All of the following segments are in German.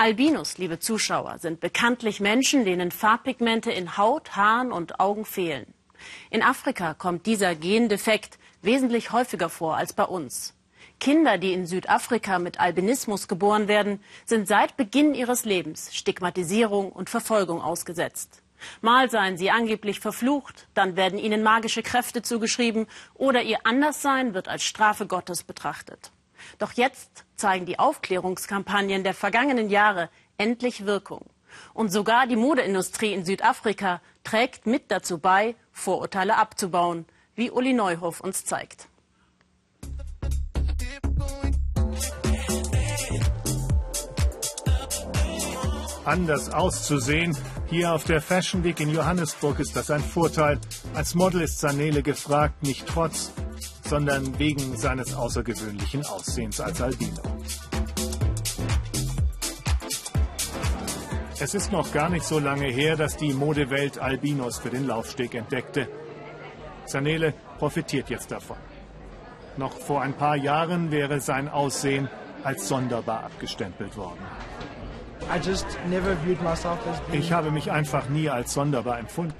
Albinos, liebe Zuschauer, sind bekanntlich Menschen, denen Farbpigmente in Haut, Haaren und Augen fehlen. In Afrika kommt dieser Gendefekt wesentlich häufiger vor als bei uns. Kinder, die in Südafrika mit Albinismus geboren werden, sind seit Beginn ihres Lebens Stigmatisierung und Verfolgung ausgesetzt. Mal seien sie angeblich verflucht, dann werden ihnen magische Kräfte zugeschrieben oder ihr Anderssein wird als Strafe Gottes betrachtet. Doch jetzt zeigen die Aufklärungskampagnen der vergangenen Jahre endlich Wirkung. Und sogar die Modeindustrie in Südafrika trägt mit dazu bei, Vorurteile abzubauen, wie Uli Neuhoff uns zeigt. Anders auszusehen. Hier auf der Fashion Week in Johannesburg ist das ein Vorteil. Als Model ist Sanele gefragt, nicht trotz, sondern wegen seines außergewöhnlichen Aussehens als Albino. Es ist noch gar nicht so lange her, dass die Modewelt Albinos für den Laufsteg entdeckte. Zanele profitiert jetzt davon. Noch vor ein paar Jahren wäre sein Aussehen als sonderbar abgestempelt worden. Ich habe mich einfach nie als sonderbar empfunden.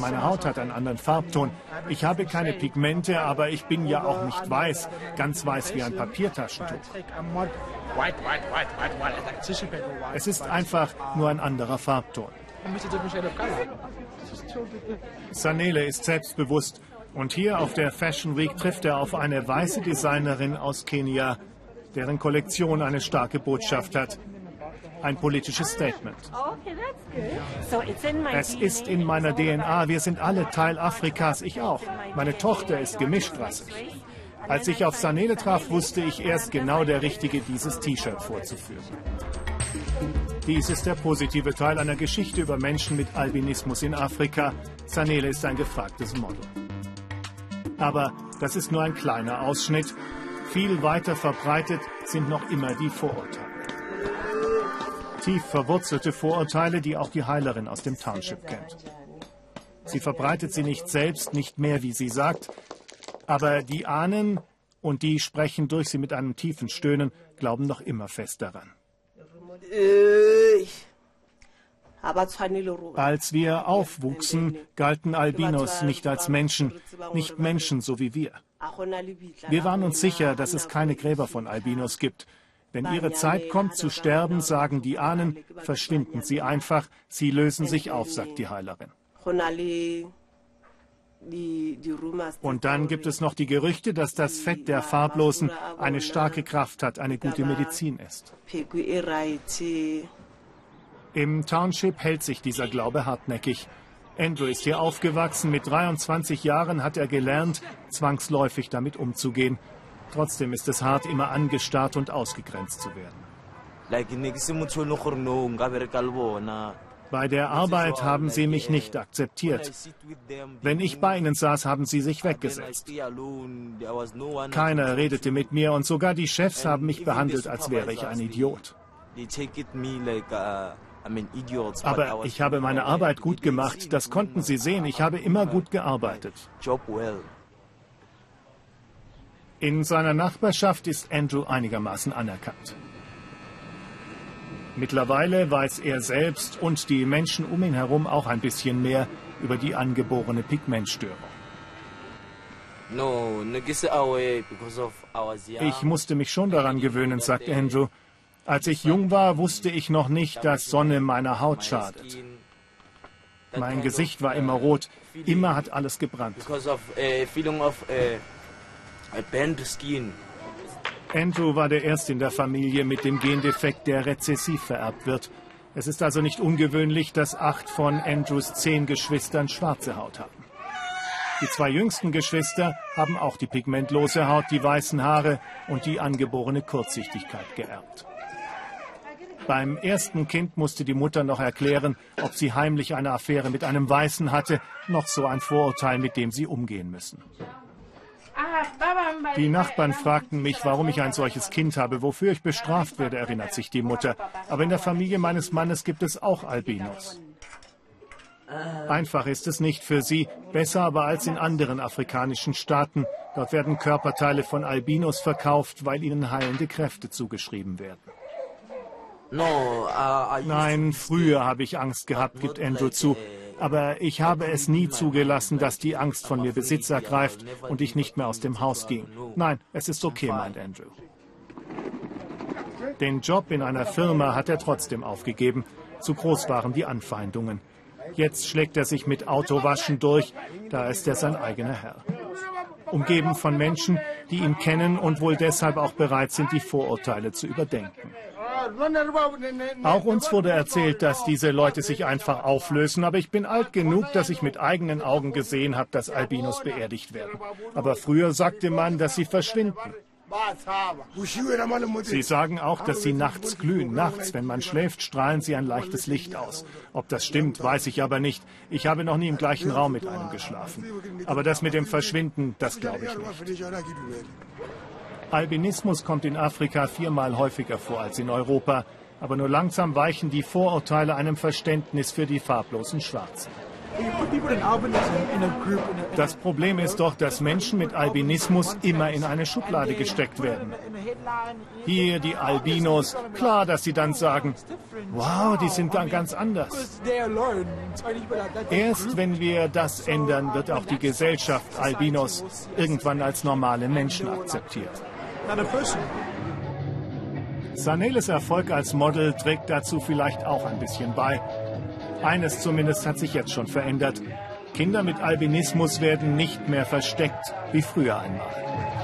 Meine Haut hat einen anderen Farbton. Ich habe keine Pigmente, aber ich bin ja auch nicht weiß, ganz weiß wie ein Papiertaschentuch. Es ist einfach nur ein anderer Farbton. Sanele ist selbstbewusst und hier auf der Fashion Week trifft er auf eine weiße Designerin aus Kenia, deren Kollektion eine starke Botschaft hat ein politisches Statement. Es ist in meiner DNA. Wir sind alle Teil Afrikas, ich auch. Meine Tochter ist gemischtrassig. Als ich auf Sanele traf, wusste ich erst genau der Richtige, dieses T-Shirt vorzuführen. Dies ist der positive Teil einer Geschichte über Menschen mit Albinismus in Afrika. Sanele ist ein gefragtes Model. Aber das ist nur ein kleiner Ausschnitt. Viel weiter verbreitet sind noch immer die Vorurteile tief verwurzelte Vorurteile, die auch die Heilerin aus dem Township kennt. Sie verbreitet sie nicht selbst, nicht mehr, wie sie sagt, aber die Ahnen und die sprechen durch sie mit einem tiefen Stöhnen, glauben noch immer fest daran. Als wir aufwuchsen, galten Albinos nicht als Menschen, nicht Menschen so wie wir. Wir waren uns sicher, dass es keine Gräber von Albinos gibt, wenn ihre Zeit kommt zu sterben, sagen die Ahnen, verschwinden sie einfach, sie lösen sich auf, sagt die Heilerin. Und dann gibt es noch die Gerüchte, dass das Fett der Farblosen eine starke Kraft hat, eine gute Medizin ist. Im Township hält sich dieser Glaube hartnäckig. Andrew ist hier aufgewachsen. Mit 23 Jahren hat er gelernt, zwangsläufig damit umzugehen. Trotzdem ist es hart, immer angestarrt und ausgegrenzt zu werden. Bei der Arbeit haben sie mich nicht akzeptiert. Wenn ich bei ihnen saß, haben sie sich weggesetzt. Keiner redete mit mir und sogar die Chefs haben mich behandelt, als wäre ich ein Idiot. Aber ich habe meine Arbeit gut gemacht, das konnten sie sehen. Ich habe immer gut gearbeitet. In seiner Nachbarschaft ist Andrew einigermaßen anerkannt. Mittlerweile weiß er selbst und die Menschen um ihn herum auch ein bisschen mehr über die angeborene Pigmentstörung. Ich musste mich schon daran gewöhnen, sagt Andrew. Als ich jung war, wusste ich noch nicht, dass Sonne meiner Haut schadet. Mein Gesicht war immer rot, immer hat alles gebrannt. Andrew war der Erste in der Familie mit dem Gendefekt, der rezessiv vererbt wird. Es ist also nicht ungewöhnlich, dass acht von Andrews zehn Geschwistern schwarze Haut haben. Die zwei jüngsten Geschwister haben auch die pigmentlose Haut, die weißen Haare und die angeborene Kurzsichtigkeit geerbt. Beim ersten Kind musste die Mutter noch erklären, ob sie heimlich eine Affäre mit einem Weißen hatte, noch so ein Vorurteil, mit dem sie umgehen müssen. Die Nachbarn fragten mich, warum ich ein solches Kind habe, wofür ich bestraft werde, erinnert sich die Mutter. Aber in der Familie meines Mannes gibt es auch Albinos. Einfach ist es nicht für sie, besser aber als in anderen afrikanischen Staaten. Dort werden Körperteile von Albinos verkauft, weil ihnen heilende Kräfte zugeschrieben werden. Nein, früher habe ich Angst gehabt, gibt Andrew zu. Aber ich habe es nie zugelassen, dass die Angst von mir Besitz ergreift und ich nicht mehr aus dem Haus ging. Nein, es ist okay, meint Andrew. Den Job in einer Firma hat er trotzdem aufgegeben. Zu groß waren die Anfeindungen. Jetzt schlägt er sich mit Autowaschen durch, da ist er sein eigener Herr. Umgeben von Menschen, die ihn kennen und wohl deshalb auch bereit sind, die Vorurteile zu überdenken. Auch uns wurde erzählt, dass diese Leute sich einfach auflösen, aber ich bin alt genug, dass ich mit eigenen Augen gesehen habe, dass Albinos beerdigt werden. Aber früher sagte man, dass sie verschwinden. Sie sagen auch, dass sie nachts glühen. Nachts, wenn man schläft, strahlen sie ein leichtes Licht aus. Ob das stimmt, weiß ich aber nicht. Ich habe noch nie im gleichen Raum mit einem geschlafen. Aber das mit dem Verschwinden, das glaube ich nicht. Albinismus kommt in Afrika viermal häufiger vor als in Europa. Aber nur langsam weichen die Vorurteile einem Verständnis für die farblosen Schwarzen. Das Problem ist doch, dass Menschen mit Albinismus immer in eine Schublade gesteckt werden. Hier die Albinos, klar, dass sie dann sagen, wow, die sind dann ganz anders. Erst wenn wir das ändern, wird auch die Gesellschaft Albinos irgendwann als normale Menschen akzeptiert. Saneles Erfolg als Model trägt dazu vielleicht auch ein bisschen bei. Eines zumindest hat sich jetzt schon verändert. Kinder mit Albinismus werden nicht mehr versteckt wie früher einmal.